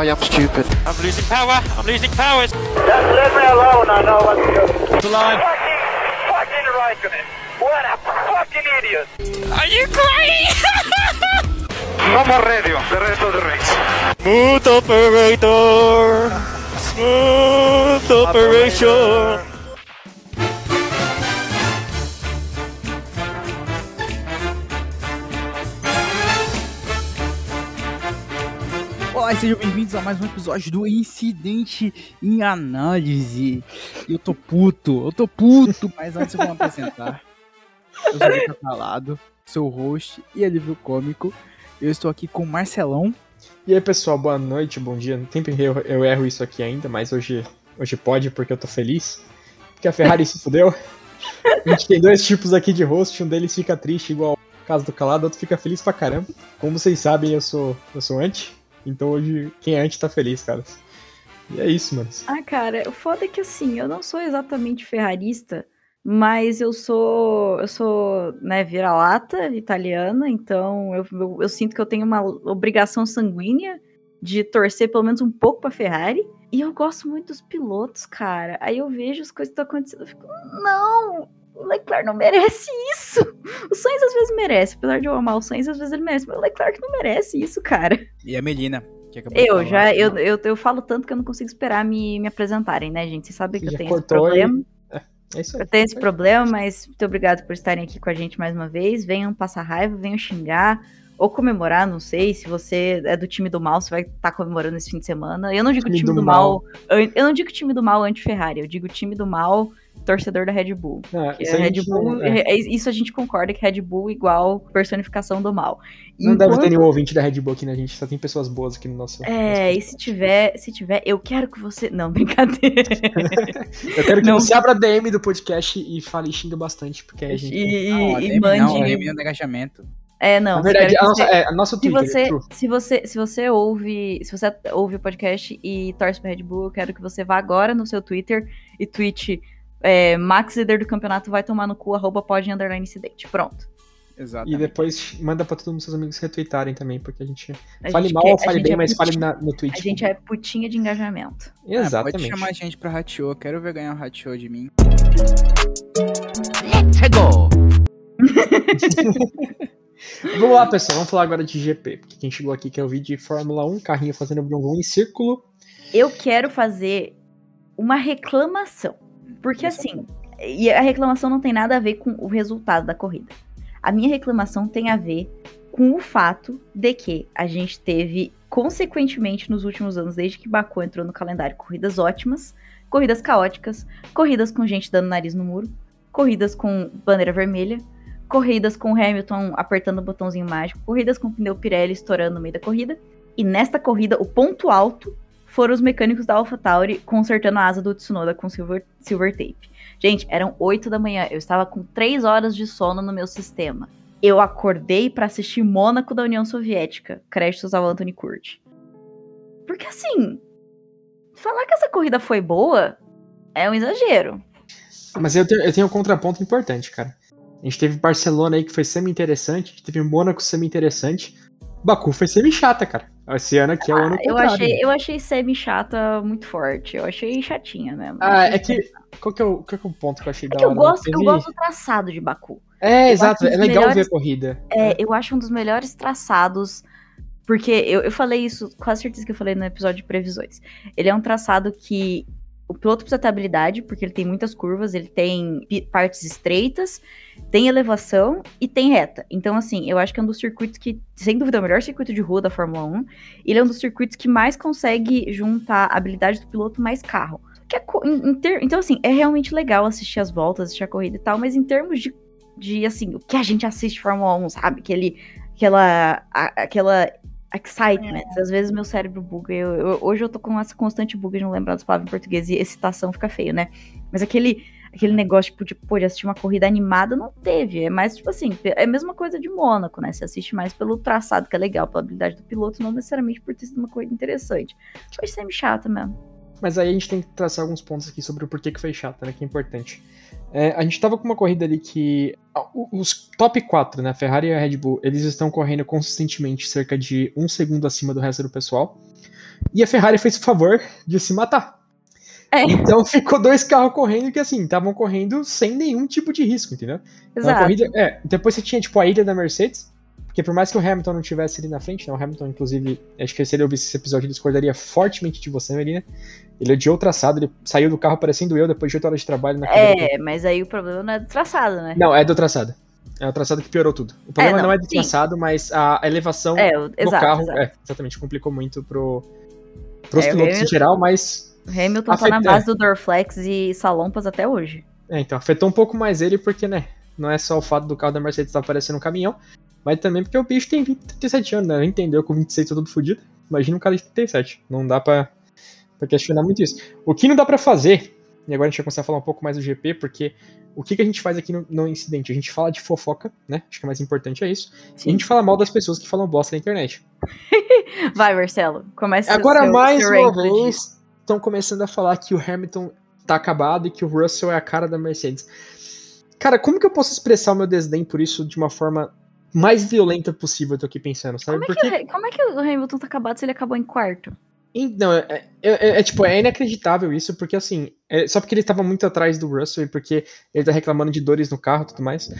I am stupid. I'm losing power. I'm losing power. Just leave me alone. I know what to do. The line. Fucking, fucking right on it. What a fucking idiot. Are you crazy? No more radio. The rest of the race. Smooth operator. Smooth operation. Olá, sejam bem-vindos a mais um episódio do Incidente em Análise. Eu tô puto, eu tô puto, mas antes eu vou apresentar. Eu sou o Calado, seu host e alívio cômico. Eu estou aqui com o Marcelão. E aí pessoal, boa noite, bom dia. Sempre eu, eu erro isso aqui ainda, mas hoje, hoje pode porque eu tô feliz. Porque a Ferrari se fudeu. A gente tem dois tipos aqui de host, um deles fica triste igual o caso do Calado, outro fica feliz pra caramba. Como vocês sabem, eu sou, eu sou anti, então hoje quem é anti tá feliz, cara. E é isso, mano. Ah, cara, o foda é que assim, eu não sou exatamente ferrarista, mas eu sou, eu sou, né, vira-lata italiana, então eu, eu, eu sinto que eu tenho uma obrigação sanguínea de torcer pelo menos um pouco pra Ferrari. E eu gosto muito dos pilotos, cara. Aí eu vejo as coisas que estão acontecendo, eu fico, não, o Leclerc não merece isso. O Sainz às vezes merece, apesar de eu amar o Sainz, às vezes ele merece, mas o Leclerc não merece isso, cara. E a Melina, que acabou de Eu já, eu, eu, eu falo tanto que eu não consigo esperar me, me apresentarem, né, gente? Vocês sabem que Já eu tenho esse e- problema. É isso aí. Eu tenho esse problema, mas muito obrigado por estarem aqui com a gente mais uma vez. Venham passar raiva, venham xingar ou comemorar, não sei. Se você é do time do mal, você vai estar comemorando esse fim de semana. Eu não digo Time time, do do, mal. an- Eu não digo time do mal anti-Ferrari, eu digo time do mal torcedor da Red Bull. Que isso a Red gente Bull, não, é, é- isso a gente concorda que Red Bull igual personificação do mal. não deve ter Enquanto- nenhum ouvinte da Red Bull aqui, né? Gente só tem pessoas boas aqui no nosso. É, nosso e se tiver, se tiver, eu quero que você. Não, brincadeira. Eu quero que Não. você abra a DM do podcast e fale e xinga bastante, porque a gente. E, Não, a e- e DM não, a mande. DM é um engajamento. É, não. Na verdade, a nossa, você- é, a nossa Se Twitter, você, true. se você, se você ouve, se você ouve o podcast e torce pra Red Bull, eu quero que você vá agora no seu Twitter e tweete é, Max líder do campeonato vai tomar no cu, arroba pode underline incidente. Pronto. E Exatamente. depois manda pra todos os seus amigos retweetarem também, porque a gente. A fale gente mal quer- ou fale bem, é mas fale na- no tweet. A gente é putinha de engajamento. Exatamente. pode chamar a gente pra Hatio, eu quero ver ganhar um Hatio de mim. Vamos lá, pessoal. Vamos falar agora de GP. Porque quem chegou aqui quer ouvir de Fórmula 1, carrinho fazendo brum em círculo. Eu quero fazer uma reclamação. Porque assim, e a reclamação não tem nada a ver com o resultado da corrida. A minha reclamação tem a ver com o fato de que a gente teve, consequentemente, nos últimos anos, desde que Baku entrou no calendário, corridas ótimas, corridas caóticas, corridas com gente dando nariz no muro, corridas com bandeira vermelha, corridas com Hamilton apertando o botãozinho mágico, corridas com pneu Pirelli estourando no meio da corrida. E nesta corrida, o ponto alto foram os mecânicos da AlphaTauri consertando a asa do Tsunoda com silver, silver tape. Gente, eram 8 da manhã, eu estava com 3 horas de sono no meu sistema. Eu acordei para assistir Mônaco da União Soviética, créditos ao Anthony Curti. Porque assim, falar que essa corrida foi boa é um exagero. Mas eu tenho, eu tenho um contraponto importante, cara. A gente teve Barcelona aí que foi semi-interessante, teve Mônaco semi-interessante. Baku foi semi-chata, cara. Esse ano aqui é o ano Ah, eu contrário. achei, eu achei semi chata muito forte. Eu achei chatinha mesmo. Ah, é que. Qual que é, o, qual que é o ponto que eu achei É da que eu hora? gosto, eu gosto do traçado de Baku. É, eu exato. É legal melhores- ver a corrida. É, eu acho um dos melhores traçados. Porque eu, eu falei isso, quase certeza que eu falei no episódio de previsões. Ele é um traçado que o piloto precisa ter habilidade, porque ele tem muitas curvas, ele tem partes estreitas, tem elevação e tem reta. Então, assim, eu acho que é um dos circuitos que, sem dúvida, é o melhor circuito de rua da Fórmula 1. Ele é um dos circuitos que mais consegue juntar a habilidade do piloto mais carro. É ter- Então, assim, é realmente legal assistir as voltas, assistir a corrida e tal, mas em termos de, de assim, o que a gente assiste Fórmula 1, sabe? Aquele, aquela, aquela excitement. Às vezes meu cérebro buga. Eu, eu- hoje eu tô com essa constante buga de não lembrar das palavras em português e excitação fica feio, né? Mas aquele, aquele negócio, tipo, de, pô, de assistir uma corrida animada, não teve. É mais, tipo assim, é a mesma coisa de Mônaco, né? Você assiste mais pelo traçado, que é legal, pela habilidade do piloto, não necessariamente por ter sido uma corrida interessante. Foi sempre chata mesmo. Mas aí a gente tem que traçar alguns pontos aqui sobre o porquê que foi chata, né? Que é importante. É, a gente tava com uma corrida ali que. Os top 4, né? Ferrari e a Red Bull, eles estão correndo consistentemente cerca de um segundo acima do resto do pessoal. E a Ferrari fez o favor de se matar. É. Então ficou dois carros correndo que assim, estavam correndo sem nenhum tipo de risco, entendeu? Então, Exato. corrida, é, depois você tinha tipo a ilha da Mercedes, porque por mais que o Hamilton não tivesse ali na frente, né, o Hamilton inclusive, acho que se ele ouvisse esse episódio ele discordaria fortemente de você, Melina. Ele odiou o traçado, ele saiu do carro parecendo eu depois de 8 horas de trabalho na. É, mas aí o problema não é do traçado, né? Não, é do traçado. É o traçado que piorou tudo. O problema não, não, é do sim. traçado, mas a elevação É, o- do exato, carro, exato. é, exatamente, complicou muito pro, pros É, o pilotos em Hamilton- geral, mas O Hamilton tá na base do Dorflex e Salompas até hoje. É, então, afetou um pouco mais ele, porque, né, não é só o fato do carro da Mercedes estar parecendo um caminhão, mas também porque o bicho tem 20, 37 anos, né? Entendeu? Com 26 tá todo fodido. Imagina um cara de 37. Não dá pra, pra questionar muito isso. O que não dá pra fazer, e agora a gente vai começar a falar um pouco mais do GP, porque o que, que a gente faz aqui no, no incidente? A gente fala de fofoca, né? Acho que o mais importante é isso. E a gente fala mal das pessoas que falam bosta na internet. Vai, Marcelo, comece Agora, seu, mais seu uma vez, estão começando a falar que o Hamilton tá acabado e que o Russell é a cara da Mercedes. Cara, como que eu posso expressar o meu desdém por isso de uma forma mais violenta possível? Eu tô aqui pensando, sabe? Como é, Porque. que, o- como é que o Hamilton tá acabado se ele acabou em quarto? Não, é, é- é- é, tipo, é inacreditável isso, porque assim, é só porque ele tava muito atrás do Russell e porque ele tá reclamando de dores no carro e tudo mais.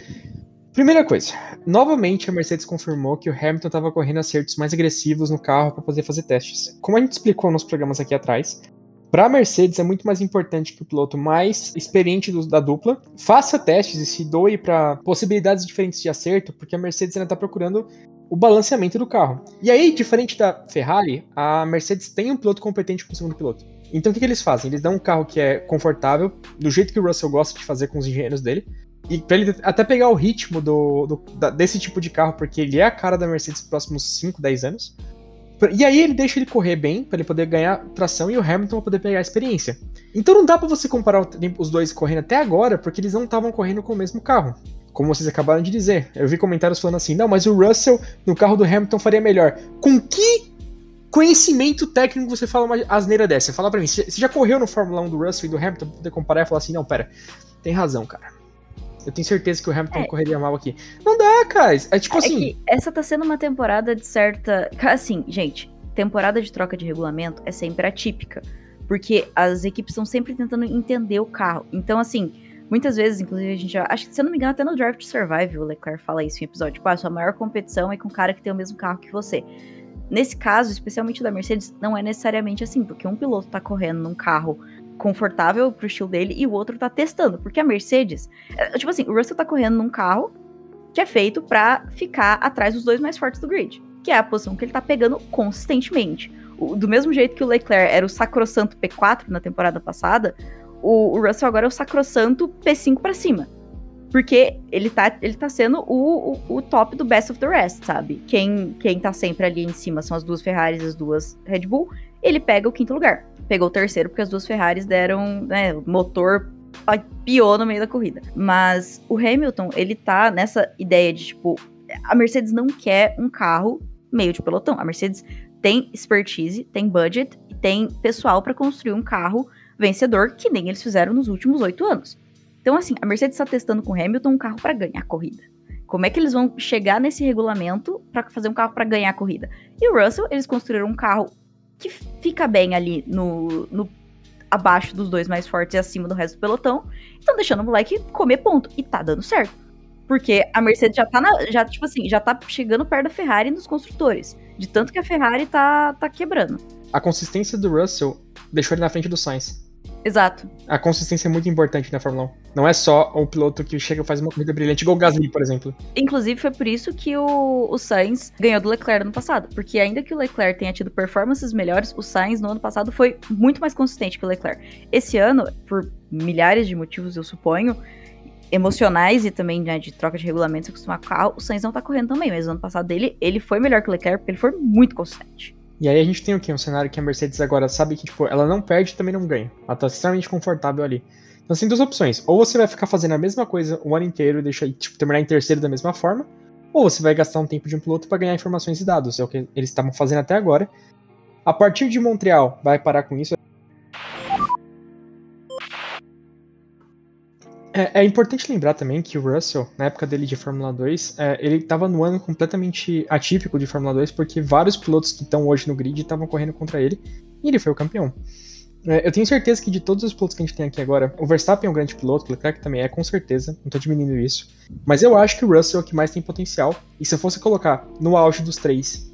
Primeira coisa, novamente a Mercedes confirmou que o Hamilton tava correndo acertos mais agressivos no carro para poder fazer testes. Como a gente explicou nos programas aqui atrás, para a Mercedes é muito mais importante que o piloto mais experiente do- da dupla faça testes e se doe para possibilidades diferentes de acerto, porque a Mercedes ainda tá procurando o balanceamento do carro. E aí, diferente da Ferrari, a Mercedes tem um piloto competente como segundo piloto. Então o que, que eles fazem? Eles dão um carro que é confortável, do jeito que o Russell gosta de fazer com os engenheiros dele, e pra ele até pegar o ritmo do, do- desse tipo de carro, porque ele é a cara da Mercedes nos próximos 5, 10 anos. E aí ele deixa ele correr bem, pra ele poder ganhar tração, e o Hamilton pra poder pegar a experiência. Então não dá pra você comparar os dois correndo até agora, porque eles não estavam correndo com o mesmo carro. Como vocês acabaram de dizer. Eu vi comentários falando assim, não, mas o Russell no carro do Hamilton faria melhor. Com que conhecimento técnico você fala uma asneira dessa? Fala pra mim, você já correu no Fórmula 1 do Russell e do Hamilton pra poder comparar e falar assim, não, pera, tem razão, cara. Eu tenho certeza que o Hamilton É. correria mal aqui. Não dá, cara. É tipo É assim. essa tá sendo uma temporada de certa. Assim, gente, temporada de troca de regulamento é sempre atípica. Porque as equipes estão sempre tentando entender o carro. Então, assim, muitas vezes, inclusive, a gente já. Acho que, se eu não me engano, até no Draft Survive, o Leclerc fala isso em episódio. Tipo, ah, sua maior competição é com um cara que tem o mesmo carro que você. Nesse caso, especialmente da Mercedes, não é necessariamente assim, porque um piloto tá correndo num carro confortável pro estilo dele e o outro tá testando. Porque a Mercedes. é, Tipo assim, o Russell tá correndo num carro que é feito pra ficar atrás dos dois mais fortes do grid, que é a posição que ele tá pegando consistentemente. O- do mesmo jeito que o Leclerc era o sacrossanto P4 na temporada passada, o, o Russell agora é o sacrossanto P5 pra cima. Porque ele tá, ele tá sendo o, o, o top do best of the rest, sabe? Quem, quem tá sempre ali em cima são as duas Ferraris e as duas Red Bull. Ele pega o quinto lugar. Pegou o terceiro porque as duas Ferraris deram, né, motor piou no meio da corrida. Mas o Hamilton, ele tá nessa ideia de, tipo, a Mercedes não quer um carro meio de pelotão. A Mercedes tem expertise, tem budget e tem pessoal pra construir um carro vencedor que nem eles fizeram nos últimos oito anos. Então, assim, a Mercedes está testando com o Hamilton um carro pra ganhar a corrida. Como é que eles vão chegar nesse regulamento pra fazer um carro pra ganhar a corrida? E o Russell, eles construíram um carro que fica bem ali no, no abaixo dos dois mais fortes e acima do resto do pelotão. Estão deixando o moleque comer ponto. E tá dando certo. Porque a Mercedes já tá na, já, tipo assim, já tá chegando perto da Ferrari nos construtores. De tanto que a Ferrari tá, tá quebrando. A consistência do Russell deixou ele na frente do Sainz. Exato. A consistência é muito importante na Fórmula 1. Não é só o piloto que chega e faz uma corrida brilhante, igual o Gasly, por exemplo. Inclusive, foi por isso que o, o Sainz ganhou do Leclerc no passado. Porque ainda que o Leclerc tenha tido performances melhores, o Sainz no ano passado foi muito mais consistente que o Leclerc. Esse ano, por milhares de motivos, eu suponho, emocionais e também né, de troca de regulamentos, acostumar com o carro, o Sainz não tá correndo também. Mas no ano passado dele, ele foi melhor que o Leclerc porque ele foi muito consistente. E aí a gente tem o quê? Um cenário que a Mercedes agora sabe que, tipo, ela não perde e também não ganha. Ela tá extremamente confortável ali. Então tem duas opções. Ou você vai ficar fazendo a mesma coisa o ano inteiro e deixar, tipo, terminar em terceiro da mesma forma. Ou você vai gastar um tempo de um piloto para ganhar informações e dados. É o que eles estavam fazendo até agora. A partir de Montreal, vai parar com isso. É, é importante lembrar também que o Russell, na época dele de Fórmula 2, é, ele estava no ano completamente atípico de Fórmula 2, porque vários pilotos que estão hoje no grid estavam correndo contra ele, e ele foi o campeão. É, eu tenho certeza que de todos os pilotos que a gente tem aqui agora, o Verstappen é um grande piloto, o Leclerc também é, com certeza, não tô diminuindo isso. Mas eu acho que o Russell é o que mais tem potencial, e se eu fosse colocar no auge dos três,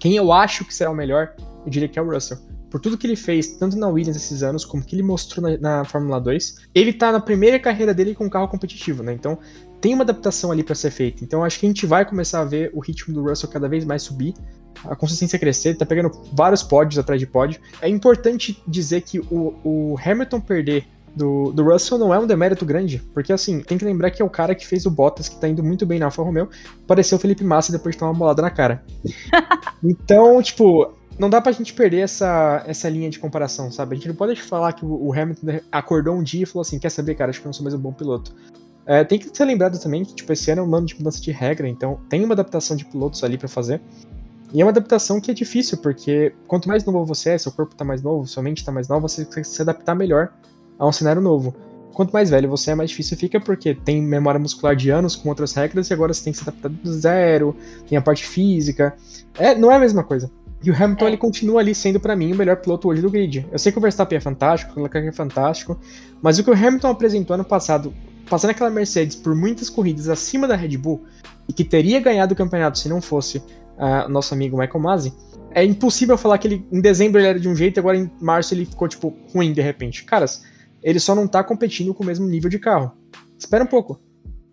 quem eu acho que será o melhor, eu diria que é o Russell por tudo que ele fez, tanto na Williams esses anos, como que ele mostrou na, na Fórmula 2. Ele tá na primeira carreira dele com um carro competitivo, né? Então tem uma adaptação ali para ser feita. Então acho que a gente vai começar a ver o ritmo do Russell cada vez mais subir, a consistência crescer, ele tá pegando vários pódios atrás de pódio. É importante dizer que o, o Hamilton perder do, do, Russell não é um demérito grande, porque assim, tem que lembrar que é o cara que fez o Bottas, que tá indo muito bem na Alfa Romeo, pareceu o Felipe Massa depois de tomar uma bolada na cara. então, tipo, não dá pra gente perder essa, essa linha de comparação, sabe? A gente não pode falar que o, Hamilton acordou um dia e falou assim: quer saber, cara, acho que eu não sou mais um bom piloto. É, tem que ser lembrado também que, tipo, esse ano é um ano de mudança de regra, então tem uma adaptação de pilotos ali para fazer. E é uma adaptação que é difícil, porque quanto mais novo você é, seu corpo tá mais novo, sua mente tá mais nova, você consegue se adaptar melhor a um cenário novo. Quanto mais velho você é, mais difícil fica, porque tem memória muscular de anos com outras regras e agora você tem que se adaptar do zero, tem a parte física. É, não é a mesma coisa. E o Hamilton, é. ele continua ali sendo para mim o melhor piloto hoje do grid. Eu sei que o Verstappen é fantástico, o Leclerc é fantástico, mas o que o Hamilton apresentou ano passado, passando aquela Mercedes por muitas corridas acima da Red Bull, e que teria ganhado o campeonato se não fosse uh, nosso amigo Michael Masi, é impossível falar que ele, em dezembro ele era de um jeito e agora em março ele ficou, tipo, ruim de repente. Caras, ele só não tá competindo com o mesmo nível de carro. Espera um pouco.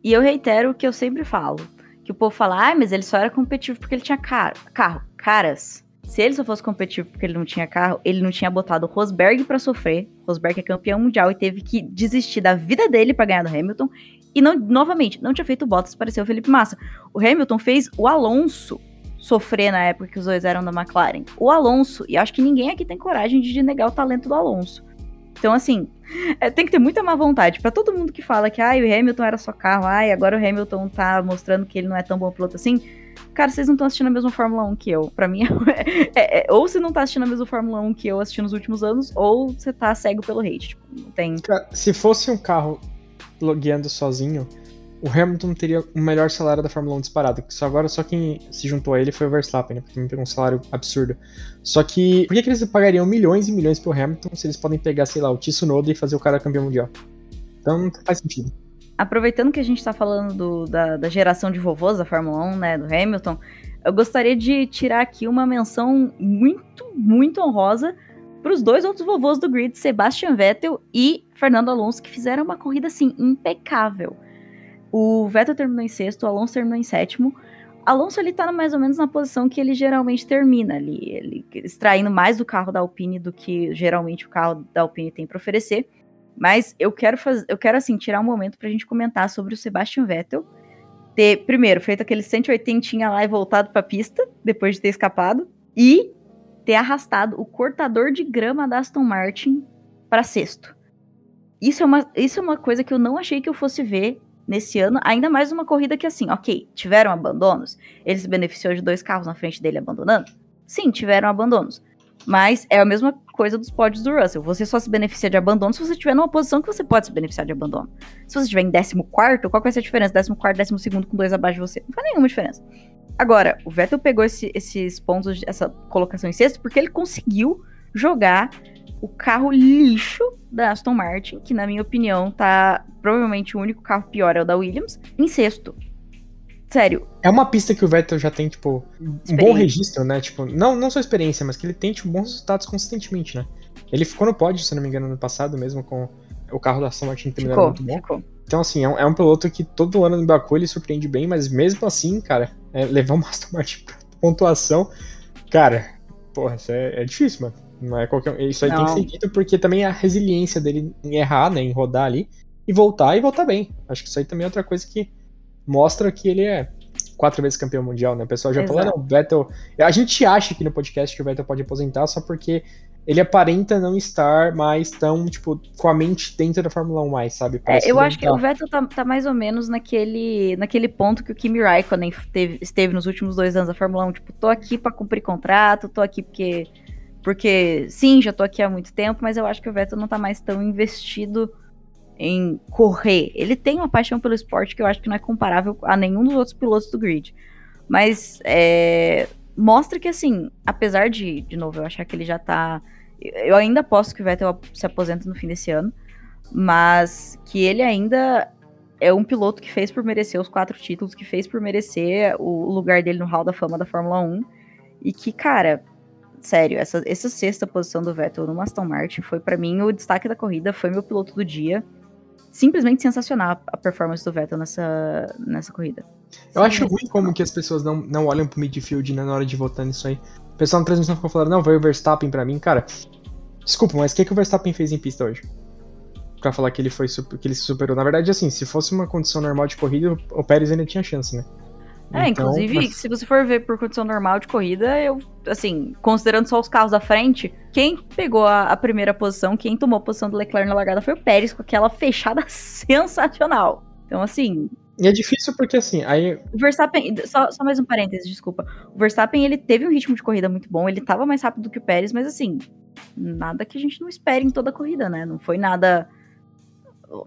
E eu reitero o que eu sempre falo. Que o povo fala, ah, mas ele só era competitivo porque ele tinha car carro. Caras, se ele só fosse competitivo porque ele não tinha carro, ele não tinha botado o Rosberg para sofrer. Rosberg é campeão mundial e teve que desistir da vida dele para ganhar do Hamilton. E não, novamente, não tinha feito Bottas parecer o Felipe Massa. O Hamilton fez o Alonso sofrer na época que os dois eram da McLaren. O Alonso, e acho que ninguém aqui tem coragem de negar o talento do Alonso. Então, assim, é, tem que ter muita má vontade. para todo mundo que fala que ah, o Hamilton era só carro, ai, agora o Hamilton tá mostrando que ele não é tão bom piloto assim Cara, vocês não estão assistindo a mesma Fórmula 1 que eu. Para mim, é, é, ou você não tá assistindo a mesma Fórmula 1 que eu assisti nos últimos anos, ou você tá cego pelo hate. Tipo, não tem. se fosse um carro guiando sozinho, o Hamilton teria o melhor salário da Fórmula 1 disparado. Só agora só quem se juntou a ele foi o Verstappen, né? Porque ele pegou um salário absurdo. Só que por que, que eles pagariam milhões e milhões pro Hamilton se eles podem pegar, sei lá, o Tsunoda e fazer o cara campeão mundial? Então não faz sentido aproveitando que a gente tá falando do, da, da, geração de vovôs da Fórmula 1, né, do Hamilton, eu gostaria de tirar aqui uma menção muito, muito honrosa para os dois outros vovôs do grid, Sebastian Vettel e Fernando Alonso, que fizeram uma corrida assim impecável. O Vettel terminou em sexto, o Alonso terminou em sétimo. Alonso ele tá mais ou menos na posição que ele geralmente termina ali, ele extraindo mais do carro da Alpine do que geralmente o carro da Alpine tem para oferecer. Mas eu quero fazer, eu quero assim tirar um momento pra gente comentar sobre o Sebastian Vettel ter primeiro feito aquele 180 lá e voltado para a pista depois de ter escapado e ter arrastado o cortador de grama da Aston Martin para sexto. Isso é, uma, isso é uma coisa que eu não achei que eu fosse ver nesse ano, ainda mais uma corrida que assim, ok, tiveram abandonos, ele se beneficiou de dois carros na frente dele abandonando? Sim, tiveram abandonos. Mas é a mesma coisa dos pódios do Russell. Você só se beneficia de abandono se você estiver numa posição que você pode se beneficiar de abandono. Se você estiver em 14, qual vai ser a diferença? 14, 12 com dois abaixo de você? Não faz nenhuma diferença. Agora, o Vettel pegou esse, esses pontos, essa colocação em sexto, porque ele conseguiu jogar o carro lixo da Aston Martin, que na minha opinião tá provavelmente o único carro pior é o da Williams, em sexto. Sério. É uma pista que o Vettel já tem, tipo, um bom registro, né? Tipo, não, não só experiência, mas que ele tem, tipo, bons resultados consistentemente, né? Ele ficou no pódio, se não me engano, no passado, mesmo com o carro da Aston Martin terminando muito bom. Ficou. Então, assim, é um, é um, piloto que todo ano no Baku ele surpreende bem, mas mesmo assim, cara, é, levar o Aston Martin pra pontuação, cara, porra, isso é, é difícil, mano. Não é qualquer, isso aí não. tem que ser dito porque também a resiliência dele em errar, né, em rodar ali, e voltar e voltar bem. Acho que isso aí também é outra coisa que mostra que ele é quatro vezes campeão mundial, né? O pessoal já falou, não, o Vettel. A gente acha aqui no podcast que o Vettel pode aposentar só porque ele aparenta não estar mais tão, tipo, com a mente dentro da Fórmula 1 mais, sabe? É, eu acho que o Vettel tá, tá, mais ou menos naquele, naquele ponto que o Kimi Raikkonen teve, esteve nos últimos dois anos da Fórmula 1. Tipo, tô aqui para cumprir contrato, tô aqui porque. Porque, sim, já tô aqui há muito tempo, mas eu acho que o Vettel não tá mais tão investido em correr. Ele tem uma paixão pelo esporte que eu acho que não é comparável a nenhum dos outros pilotos do grid. Mas é, mostra que, assim, apesar de, de novo, eu achar que ele já tá. Eu ainda aposto que o Vettel se aposenta no fim desse ano, mas que ele ainda é um piloto que fez por merecer os quatro títulos, que fez por merecer o lugar dele no Hall da Fama da Fórmula 1. E que, cara, sério, essa, essa sexta posição do Vettel no Aston Martin foi para mim o destaque da corrida, foi meu piloto do dia. Simplesmente sensacional a performance do Vettel nessa, nessa corrida. Eu acho ruim como que as pessoas não, não olham pro midfield né, na hora de votar nisso aí. O pessoal na transmissão ficou falando, não, vai o Verstappen pra mim, cara. Desculpa, mas o que, que o Verstappen fez em pista hoje? Pra falar que ele foi que ele se superou. Na verdade, assim, se fosse uma condição normal de corrida, o Pérez ainda tinha chance, né? É, Então, inclusive, mas- se você for ver por condição normal de corrida, eu, assim, considerando só os carros da frente, quem pegou a, a primeira posição, quem tomou a posição do Leclerc na largada foi o Pérez, com aquela fechada sensacional. Então, assim, E é difícil porque, assim, aí o Verstappen, só, só mais um parênteses, desculpa. O Verstappen, ele teve um ritmo de corrida muito bom, ele tava mais rápido que o Pérez, mas assim, nada que a gente não espere em toda a corrida, né? Não foi nada,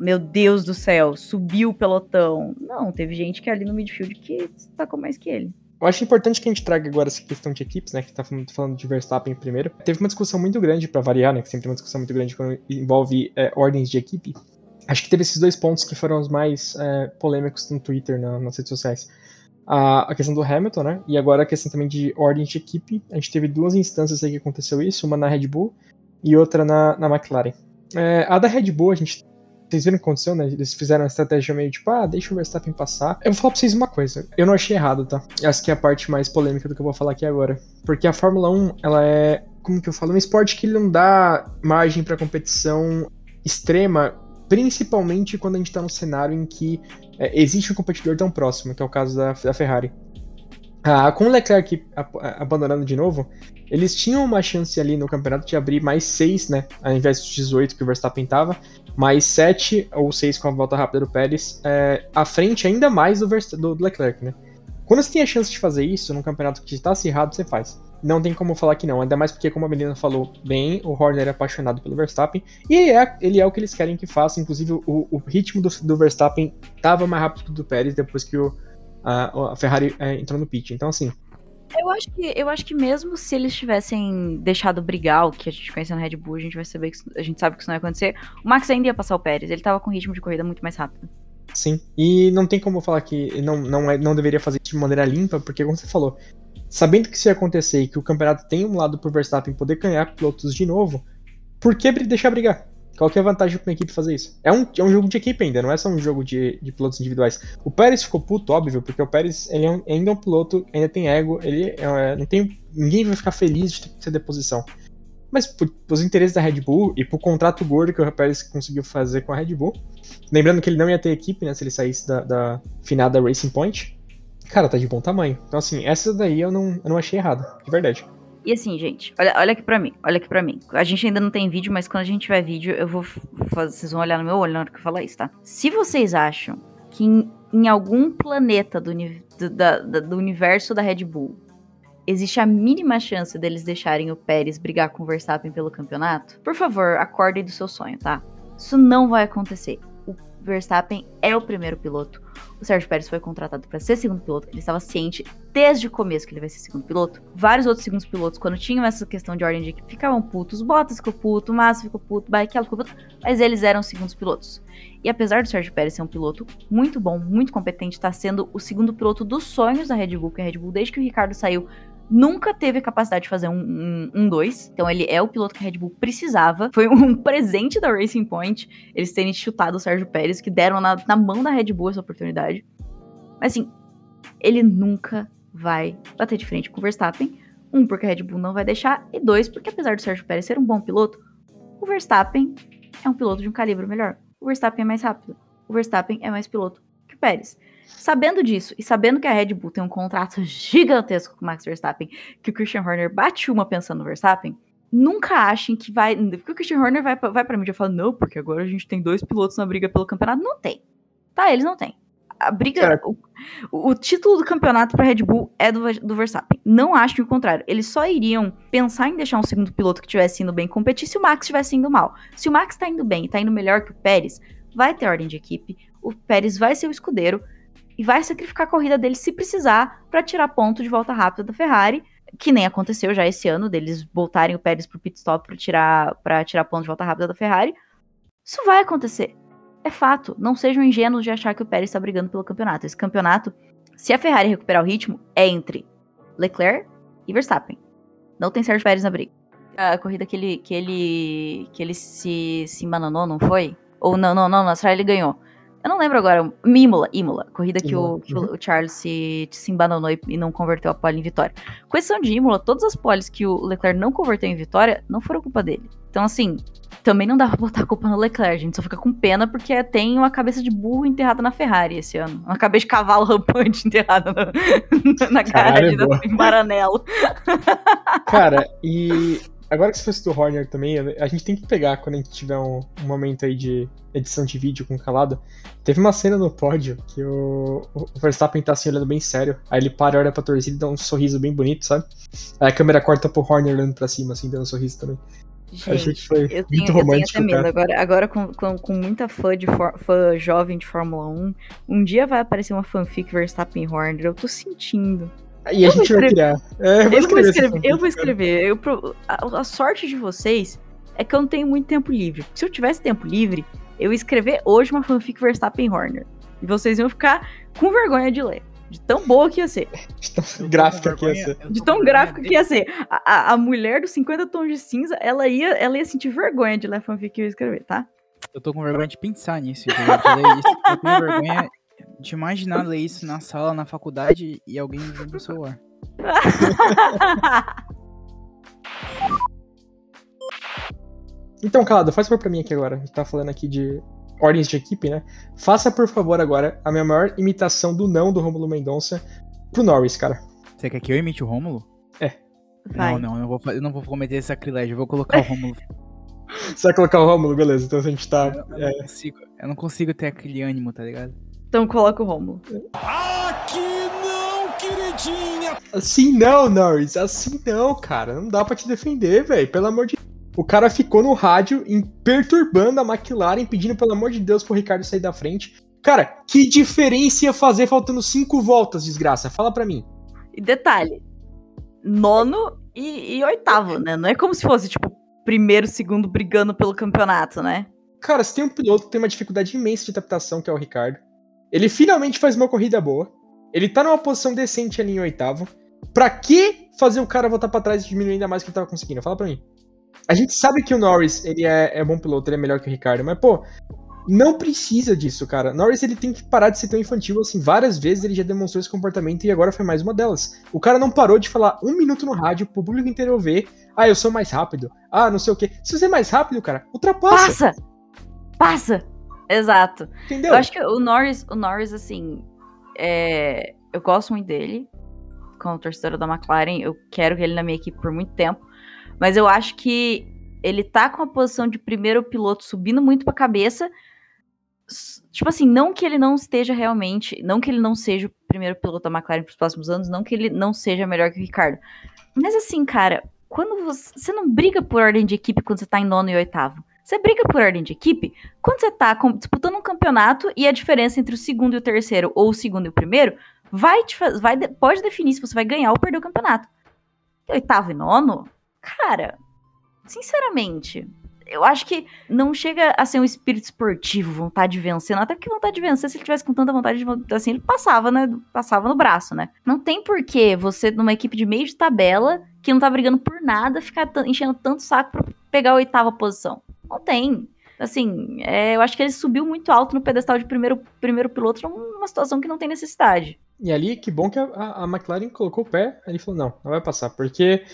meu Deus do céu, subiu o pelotão. Não, teve gente que é ali no midfield que destacou mais que ele. Eu acho importante que a gente traga agora essa questão de equipes, né? Que tá falando de Verstappen primeiro. Teve uma discussão muito grande pra variar, né? Que sempre tem uma discussão muito grande quando envolve é, ordens de equipe. Acho que teve esses dois pontos que foram os mais é, polêmicos no Twitter, na- nas redes sociais. A, a questão do Hamilton, né? E agora a questão também de ordem de equipe. A gente teve duas instâncias aí que aconteceu isso, uma na Red Bull e outra na, na McLaren. É, a da Red Bull, a gente. Vocês viram o que aconteceu, né? Eles fizeram uma estratégia meio tipo, ah, deixa o Verstappen passar. Eu vou falar pra vocês uma coisa. Eu não achei errado, tá? Essa que é a parte mais polêmica do que eu vou falar aqui agora. Porque a Fórmula 1, ela é. Como que eu falo? Um esporte que ele não dá margem pra competição extrema, principalmente quando a gente tá num cenário em que é, existe um competidor tão próximo, que é o caso da, da Ferrari. Ah, com o Leclerc abandonando de novo, eles tinham uma chance ali no campeonato de abrir mais 6, né? Ao invés dos 18 que o Verstappen tava, mais 7 ou 6 com a volta rápida do Pérez, é, à frente ainda mais do, Verst- do Leclerc, né? Quando você tem a chance de fazer isso num campeonato que está acirrado, você faz. Não tem como falar que não, ainda mais porque, como a Melina falou bem, o Horner é apaixonado pelo Verstappen e ele é, ele é o que eles querem que faça. Inclusive, o, o ritmo do, do Verstappen tava mais rápido que o do Pérez depois que o, a, a Ferrari é, entrou no pit. Então, assim, Eu acho que, eu acho que mesmo se eles tivessem deixado brigar o que a gente conhece na Red Bull, a gente vai saber que a gente sabe que isso não ia acontecer. O Max ainda ia passar o Pérez, ele tava com ritmo de corrida muito mais rápido. Sim. E não tem como falar que não, não, é, não deveria fazer isso de maneira limpa, porque, como você falou, sabendo que isso ia acontecer e que o campeonato tem um lado pro Verstappen poder ganhar pilotos de novo, por que deixar brigar? Qual que é a vantagem pra uma equipe fazer isso? É um, é um jogo de equipe ainda, não é só um jogo de, de pilotos individuais. O Pérez ficou puto, óbvio, porque o Pérez ele é um- ainda é um piloto, ainda tem ego, ele é, não tem. Ninguém vai ficar feliz de ter deposição. Mas por, interesses da Red Bull e pro contrato gordo que o Pérez conseguiu fazer com a Red Bull, lembrando que ele não ia ter equipe, né, se ele saísse da, da finada Racing Point, cara, tá de bom tamanho. Então, assim, essa daí eu não, eu não achei errado, de verdade. E assim, gente, olha, olha aqui pra mim, olha aqui pra mim. A gente ainda não tem vídeo, mas quando a gente tiver vídeo, eu vou fazer, vocês vão olhar no meu olho na hora que eu falar isso, tá? Se vocês acham que em, em algum planeta do, do- da- do universo da Red Bull existe a mínima chance deles deixarem o Pérez brigar com o Verstappen pelo campeonato, por favor, acordem do seu sonho, tá? Isso não vai acontecer. Verstappen é o primeiro piloto. O Sérgio Pérez foi contratado para ser segundo piloto. Ele estava ciente desde o começo que ele vai ser segundo piloto. Vários outros segundos pilotos, quando tinham essa questão de ordem de equipe, ficavam putos. Bottas ficou puto, Massa ficou puto, Barrichello ficou puto. Mas eles eram segundos pilotos. E apesar do Sérgio Pérez ser um piloto muito bom, muito competente, está sendo o segundo piloto dos sonhos da Red Bull, que a Red Bull, desde que o Ricardo saiu, nunca teve a capacidade de fazer um 2. Um, um dois. então ele é o piloto que a Red Bull precisava. Foi um presente da Racing Point eles terem chutado o Sérgio Pérez, que deram na, na mão da Red Bull essa oportunidade. Mas assim, ele nunca vai bater de frente com o Verstappen. Um, porque a Red Bull não vai deixar. E dois, porque apesar do Sérgio Pérez ser um bom piloto, o Verstappen é um piloto de um calibre melhor. O Verstappen é mais rápido. O Verstappen é mais piloto que o Pérez. Sabendo disso e sabendo que a Red Bull tem um contrato gigantesco com o Max Verstappen, que o Christian Horner bate uma pensando no Verstappen, nunca achem que vai. Porque o Christian Horner vai, pra- vai pra mídia e fala: não, porque agora a gente tem dois pilotos na briga pelo campeonato. Não tem. Tá, eles não têm. A briga. Certo. O, o título do campeonato pra Red Bull é do, do Verstappen. Não achem o contrário. Eles só iriam pensar em deixar um segundo piloto que estivesse indo bem competir se o Max estivesse indo mal. Se o Max tá indo bem e tá indo melhor que o Pérez, vai ter ordem de equipe, o Pérez vai ser o escudeiro e vai sacrificar a corrida dele se precisar para tirar ponto de volta rápida da Ferrari, que nem aconteceu já esse ano, deles voltarem o Pérez pro pit stop para tirar, pra tirar ponto de volta rápida da Ferrari. Isso vai acontecer. É fato. Não sejam ingênuos de achar que o Pérez está brigando pelo campeonato. Esse campeonato, se a Ferrari recuperar o ritmo, é entre Leclerc e Verstappen. Não tem Sérgio Pérez na briga. A corrida que ele, que ele, que ele se, se embananou, não foi? Ou não, não, não, na Austrália ele ganhou. Eu não lembro agora. Imola, Imola. Corrida que, Imola, o, que uhum. o Charles se, se embananou e, e não converteu a pole em vitória. Com exceção de Imola, todas as poles que o Leclerc não converteu em vitória não foram culpa dele. Então, assim, também não dá pra botar a culpa no Leclerc. A gente só fica com pena porque tem uma cabeça de burro enterrada na Ferrari esse ano. Uma cabeça de cavalo rampante enterrada na, na Caralho, garagem da em Maranello. Cara, e agora que você fez do Horner também, a gente tem que pegar quando a gente tiver um, um momento aí de edição de vídeo com calado. Teve uma cena no pódio que o, o Verstappen tá assim olhando bem sério. Aí ele para, olha pra torcida e dá um sorriso bem bonito, sabe? Aí a câmera corta pro Horner olhando pra cima, assim, dando um sorriso também. Achei Gente, que foi eu tenho, muito eu tenho romântico, até medo. Agora, agora com, com, com muita fã, de for- fã jovem de Fórmula 1, um dia vai aparecer uma fanfic Verstappen Horner. Eu tô sentindo. E a Eu vou gente vai escrever- criar. É, Eu vou essa escrever. fanfic, Eu vou escrever. Eu pro- a, a sorte de vocês é que eu não tenho muito tempo livre. Se eu tivesse tempo livre, eu ia escrever hoje uma fanfic Verstappen Horner. E vocês iam ficar com vergonha de ler. De tão boa que ia ser. De tão gráfica que ia ser. De tão gráfico que ia ser. A, a, a mulher dos 50 tons de cinza, ela ia, ela ia sentir vergonha de ler a fanfic que eu ia escrever, tá? Eu tô com vergonha de pensar nisso, de, de ler isso. Eu tenho vergonha de imaginar ler isso na sala, na faculdade e alguém vendo no celular. Então, Calado, faz favor pra mim aqui agora. A gente tá falando aqui de ordens de equipe, né? Faça, por favor, agora a minha maior imitação do não do Romulo Mendonça pro Norris, cara. Você quer que eu imite o Rômulo? Vai. Não, não, eu não, vou, eu não vou cometer esse sacrilégio. Eu vou colocar o Rômulo. Você vai colocar o Rômulo, beleza. Então a gente tá. Eu, eu não consigo, eu não consigo ter aquele ânimo, tá ligado? Então coloca o Romulo. Assim não, Norris. Assim não, cara. Não dá pra te defender, velho. Pelo amor de O cara ficou no rádio em- perturbando a McLaren, pedindo pelo amor de Deus pro Ricardo sair da frente. Cara, que diferença ia fazer faltando cinco voltas, desgraça? Fala pra mim. E detalhe, nono e, e oitavo, né? Não é como se fosse, tipo, primeiro, segundo brigando pelo campeonato, né? Cara, se tem um piloto que tem uma dificuldade imensa de adaptação, que é o Ricardo. Ele finalmente faz uma corrida boa. Ele tá numa posição decente ali em oitavo. Pra que fazer o cara voltar pra trás e diminuir ainda mais o que ele tava conseguindo? Fala pra mim. A gente sabe que o Norris, ele é, é bom piloto, ele é melhor que o Ricardo, mas, pô, não precisa disso, cara. Norris, ele tem que parar de ser tão infantil, assim, várias vezes ele já demonstrou esse comportamento e agora foi mais uma delas. O cara não parou de falar um minuto no rádio pro público inteiro ver, ah, eu sou mais rápido, ah, não sei o quê. Se você é mais rápido, cara, ultrapassa, Passa! Passa! Exato. entendeu? Eu acho que o Norris, o Norris, assim, é, eu gosto muito dele, como torcedora da McLaren, eu quero ele na minha equipe por muito tempo, mas eu acho que ele tá com a posição de primeiro piloto subindo muito pra cabeça, tipo assim, não que ele não esteja realmente, não que ele não seja o primeiro piloto da McLaren pros próximos anos, não que ele não seja melhor que o Ricardo, mas assim, cara, quando você, você não briga por ordem de equipe quando você tá em nono e oitavo, você briga por ordem de equipe quando você tá com- disputando um campeonato e a diferença entre o segundo e o terceiro, ou o segundo e o primeiro, vai te vai de- pode definir se você vai ganhar ou perder o campeonato. Oitavo e nono, cara, sinceramente, eu acho que não chega a ser um espírito esportivo, vontade de vencer, não, até porque vontade de vencer, se ele tivesse com tanta vontade de assim, ele passava, né? Passava no braço, né? Não tem porquê você, numa equipe de meio de tabela, que não tá brigando por nada, ficar enchendo tanto saco pra pegar a oitava posição. Não tem. Assim, é, eu acho que ele subiu muito alto no pedestal de primeiro, primeiro piloto numa situação que não tem necessidade. E ali, que bom que a, a- McLaren colocou o pé, ele falou, não, não vai passar, porque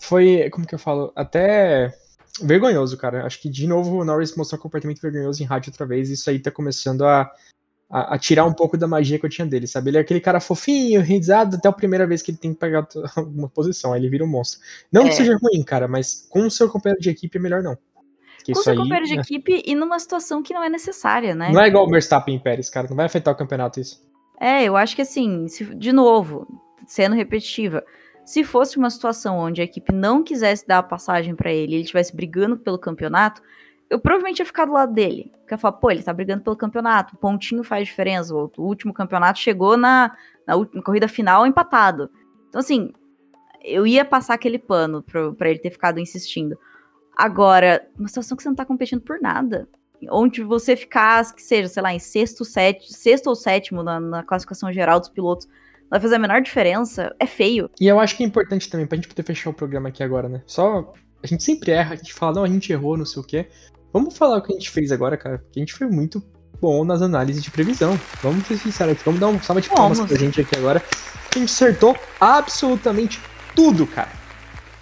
foi, como que eu falo, até vergonhoso, cara. Acho que, de novo, o Norris mostrou um comportamento vergonhoso em rádio outra vez, isso aí tá começando a, a, a tirar um pouco da magia que eu tinha dele, sabe? Ele é aquele cara fofinho, risado, até a primeira vez que ele tem que pegar alguma posição, aí ele vira um monstro. Não que É. seja ruim, cara, mas com o seu companheiro de equipe é melhor não. Porque Com isso seu aí, companheiro de né, equipe e numa situação que não é necessária, né? não é igual o Verstappen e Pérez, cara, não vai afetar o campeonato isso. É, eu acho que assim, se- de novo, sendo repetitiva, se fosse uma situação onde a equipe não quisesse dar a passagem pra ele ele estivesse brigando pelo campeonato, eu provavelmente ia ficar do lado dele. Porque eu falo, pô, ele tá brigando pelo campeonato, o pontinho faz diferença. O, último campeonato chegou na, na última corrida final empatado. Então, assim, eu ia passar aquele pano pro, pra ele ter ficado insistindo. Agora, uma situação que você não tá competindo por nada. Onde você ficar, que seja, sei lá, em sexto, sétimo, sexto ou sétimo na, na classificação geral dos pilotos, não vai fazer a menor diferença, é feio. E eu acho que é importante também, pra gente poder fechar o programa aqui agora, né? Só. A gente sempre erra, a gente fala, não, a gente errou, não sei o quê. Vamos falar o que a gente fez agora, cara, porque a gente foi muito bom nas análises de previsão. Vamos ser sinceros aqui, vamos dar um salva de palmas Vamos. pra gente aqui agora. A gente acertou absolutamente tudo, cara.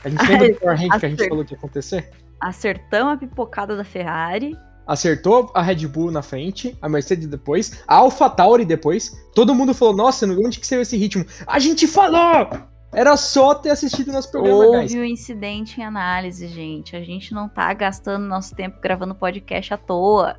A gente lembra do Power Rank que a gente falou que ia acontecer? Acertamos a pipocada da Ferrari. Acertou a Red Bull na frente, a Mercedes depois, a AlphaTauri depois. Todo mundo falou, nossa, onde que saiu esse ritmo? A gente falou! Era só ter assistido nosso programa, guys. Houve um incidente em análise, gente. A gente não tá gastando nosso tempo gravando podcast à toa.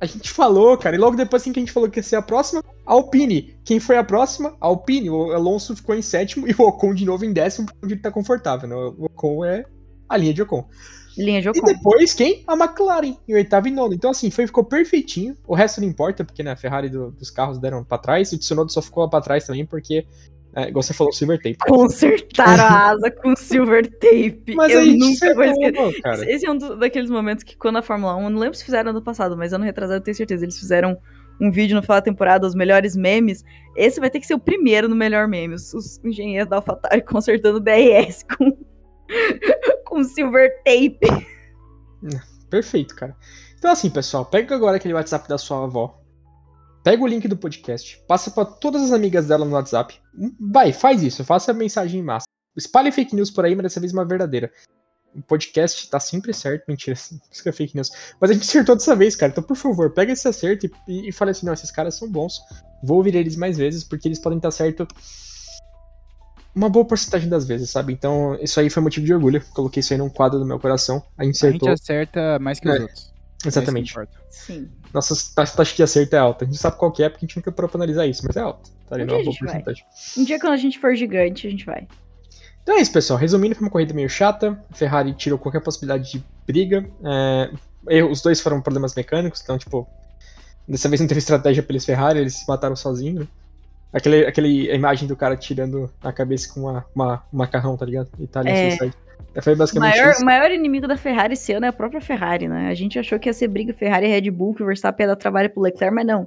A gente falou, cara, e logo depois assim que a gente falou que ia ser a próxima, a Alpine. Quem foi a próxima? A Alpine. O Alonso ficou em sétimo e o Ocon de novo em décimo, onde ele tá confortável, né? O Ocon é a linha de Ocon. Linha E depois, quem? A McLaren, em oitavo e nono. Então, assim, foi, ficou perfeitinho. O resto não importa, porque né, a Ferrari do- dos carros deram pra trás. O Tsunoda só ficou lá pra trás também, porque, é, igual você falou, silver tape. Consertaram a asa com silver tape. Mas eu nunca vou acertou, esquecer. cara. Esse é um do- daqueles momentos que quando a Fórmula 1, eu não lembro se fizeram ano passado, mas ano retrasado eu tenho certeza, eles fizeram um vídeo no final da temporada, os melhores memes. Esse vai ter que ser o primeiro no melhor meme. Os, os engenheiros da AlphaTauri consertando o DRS com, com silver tape. Perfeito, cara. Então, assim, pessoal, pega agora aquele WhatsApp da sua avó. Pega o link do podcast, passa pra todas as amigas dela no WhatsApp. Vai, faz isso, faça a mensagem em massa. Espalhe fake news por aí, mas dessa vez uma verdadeira. O podcast tá sempre certo, mentira, isso que é fake news. Mas a gente acertou dessa vez, cara. Então, por favor, pega esse acerto e, e, e fale assim: não, esses caras são bons. Vou ouvir eles mais vezes, porque eles podem estar certo uma boa porcentagem das vezes, sabe? Então, isso aí foi motivo de orgulho. Coloquei isso aí num quadro do meu coração. A gente A gente acertou. acerta mais que os É, outros. Exatamente. É importa. Sim. Nossa taxa de acerto é alta. A gente sabe qual que é, porque a gente nunca parou pra analisar isso, mas é alta. Tá ali Um numa boa vai. porcentagem. Um dia quando a gente for gigante, a gente vai. Então é isso, pessoal. Resumindo, foi uma corrida meio chata. A Ferrari tirou qualquer possibilidade de briga. É, eu- os dois foram problemas mecânicos, então, tipo, dessa vez não teve estratégia pra eles Ferrari, eles se mataram sozinhos. né? Aquele, aquele a imagem do cara tirando a cabeça com uma, uma, um macarrão, tá ligado? Itália É. Suicide. Foi O basicamente maior, isso. o maior inimigo da Ferrari esse ano é a própria Ferrari, né? A gente achou que ia ser briga Ferrari e Red Bull, que o Verstappen ia dar trabalho pro Leclerc, mas não.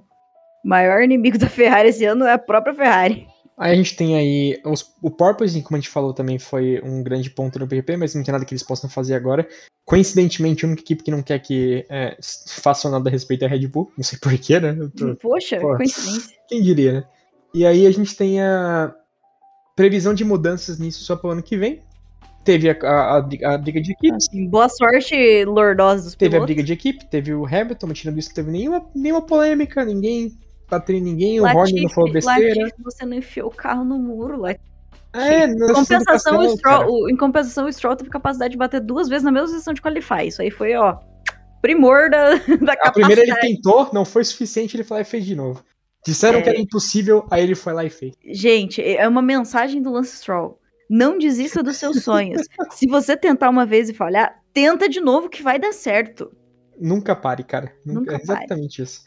O maior inimigo da Ferrari esse ano é a própria Ferrari. Aí a gente tem aí. Os, o Porpoise, como a gente falou, também foi um grande ponto no PGP, mas não tem nada que eles possam fazer agora. Coincidentemente, a única equipe que não quer que é, façam nada a respeito é a Red Bull. Não sei porquê, né? Tô- Poxa, Pô. coincidência. Quem diria, né? E aí a gente tem a previsão de mudanças nisso só pro ano que vem. Teve a, a, a briga- a de equipes. Assim, boa sorte, lordosa dos Teve a briga de equipe, teve o Hamilton, mas tirando isso, não teve nenhuma, nenhuma polêmica, ninguém bateu em ninguém, o Horner não falou besteira. Latifi, você não enfiou o carro no muro, Latifi. É, sessão do compensação, o Stroll, o- em compensação, o Stroll teve capacidade de bater duas vezes na mesma sessão de qualify. Isso aí foi, ó, primor da, da A primeira ele capacidade. tentou, não foi suficiente, ele lá e fez de novo. Disseram É. que era impossível, aí ele foi lá e fez. Gente, é uma mensagem do Lance Stroll. Não desista dos seus sonhos. Se você tentar uma vez e falhar, tenta de novo que vai dar certo. Nunca pare, cara. Nunca, Nunca é exatamente isso.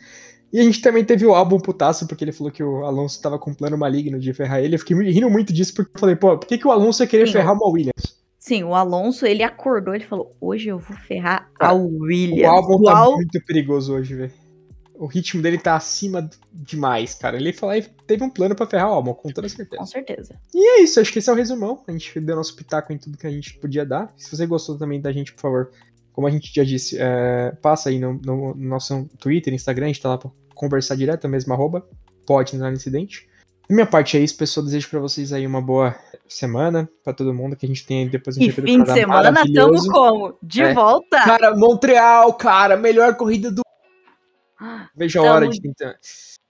E a gente também teve o álbum putaço, porque ele falou que o Alonso tava com um plano maligno de ferrar ele. Eu fiquei rindo muito disso, porque eu falei, pô, por que, que o Alonso ia querer Sim. ferrar uma Williams? Sim, o Alonso, ele acordou, ele falou, hoje eu vou ferrar a Williams. O álbum tá Uau. muito perigoso hoje, velho. O ritmo dele tá acima demais, cara. Ele falou e teve um plano pra ferrar o álbum, com toda certeza. Com certeza. E é isso, acho que esse é o resumão. A gente deu nosso pitaco em tudo que a gente podia dar. Se você gostou também da gente, por favor, como a gente já disse, é, passa aí no, no- no nosso Twitter, Instagram, a gente tá lá pra conversar direto, a mesma arroba, pode no incidente. Da minha parte é isso, pessoal. Desejo pra vocês aí uma boa semana, pra todo mundo, que a gente tenha depois um E fim de semana, tamo como? De É. volta? Cara, Montreal, cara, melhor corrida do. Veja a Tamo- hora de tentar.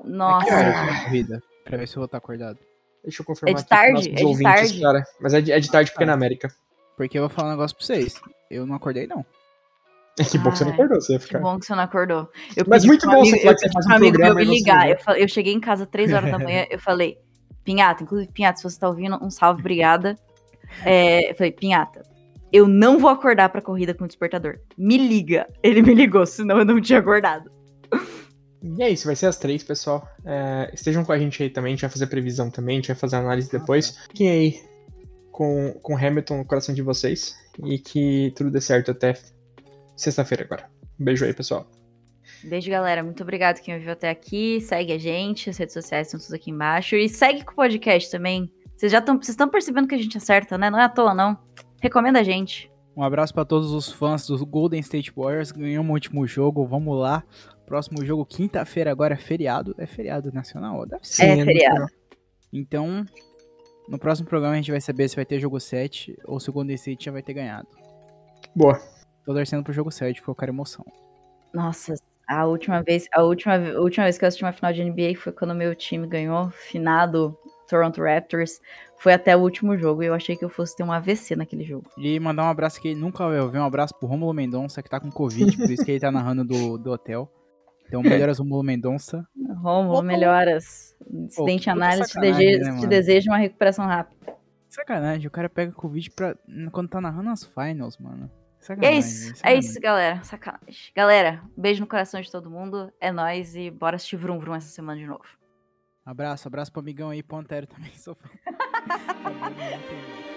Nossa. Que horas é corrida? Pra ver se eu vou estar acordado. Deixa eu confirmar É de tarde? É de ouvintes, tarde? cara. Mas é de, é de tarde porque é na América. Porque eu vou falar um negócio pra vocês. Eu não acordei, não. Que bom que você não Ai, acordou, você ia Que ficar. bom que você não acordou. Eu Mas muito bom amigo, você falar que você faz um amigo programa meu me ligar. Eu, falei- eu cheguei em casa três horas da manhã, eu falei, Pinhata, inclusive, Pinhata, se você tá ouvindo, um salve, obrigada. É, eu falei, Pinhata, eu não vou acordar pra corrida com o despertador. Me liga. Ele me ligou, senão eu não tinha acordado. E é isso, vai ser as três, pessoal. É, estejam com a gente aí também, a gente vai fazer previsão também, a gente vai fazer análise depois. Fiquem aí com, com Hamilton no coração de vocês e que tudo dê certo até sexta-feira agora. Um beijo aí, pessoal. Beijo, galera. Muito obrigado quem ouviu até aqui. Segue a gente, as redes sociais estão todas aqui embaixo. E segue com o podcast também. Vocês já estão. Vocês estão percebendo que a gente acerta, né? Não é à toa, não. Recomenda a gente. Um abraço pra todos os fãs do Golden State Warriors. Ganhamos o último jogo. Vamos lá. Próximo jogo, quinta-feira, agora é feriado. É feriado nacional? Deve ser. É, Sim, feriado. Então, no próximo programa a gente vai saber se vai ter jogo 7 ou se o Golden State já vai ter ganhado. Boa. Tô torcendo pro jogo 7 porque eu quero emoção. Nossa, a última vez, a última, a última vez que eu assisti uma final de NBA foi quando o meu time ganhou, finado Toronto Raptors. Foi até o último jogo e eu achei que eu fosse ter um AVC naquele jogo. E mandar um abraço que nunca vai ouvir. Um abraço pro Romulo Mendonça, que tá com Covid, por isso que ele tá narrando do, do hotel. Então, melhoras Romulo Mendonça. Romulo, melhoras. Incidente puta análise, te, sacanagem, desejo, né, te uma recuperação rápida. Sacanagem, o cara pega Covid pra, quando tá narrando as finals, mano. E Sacanagem. é isso, é sacanagem. isso, galera. Sacanagem. Galera, beijo no coração de todo mundo. É nóis e bora assistir Vrum Vrum essa semana de novo. Abraço, abraço pro amigão aí, pro Antero também. Sou fã.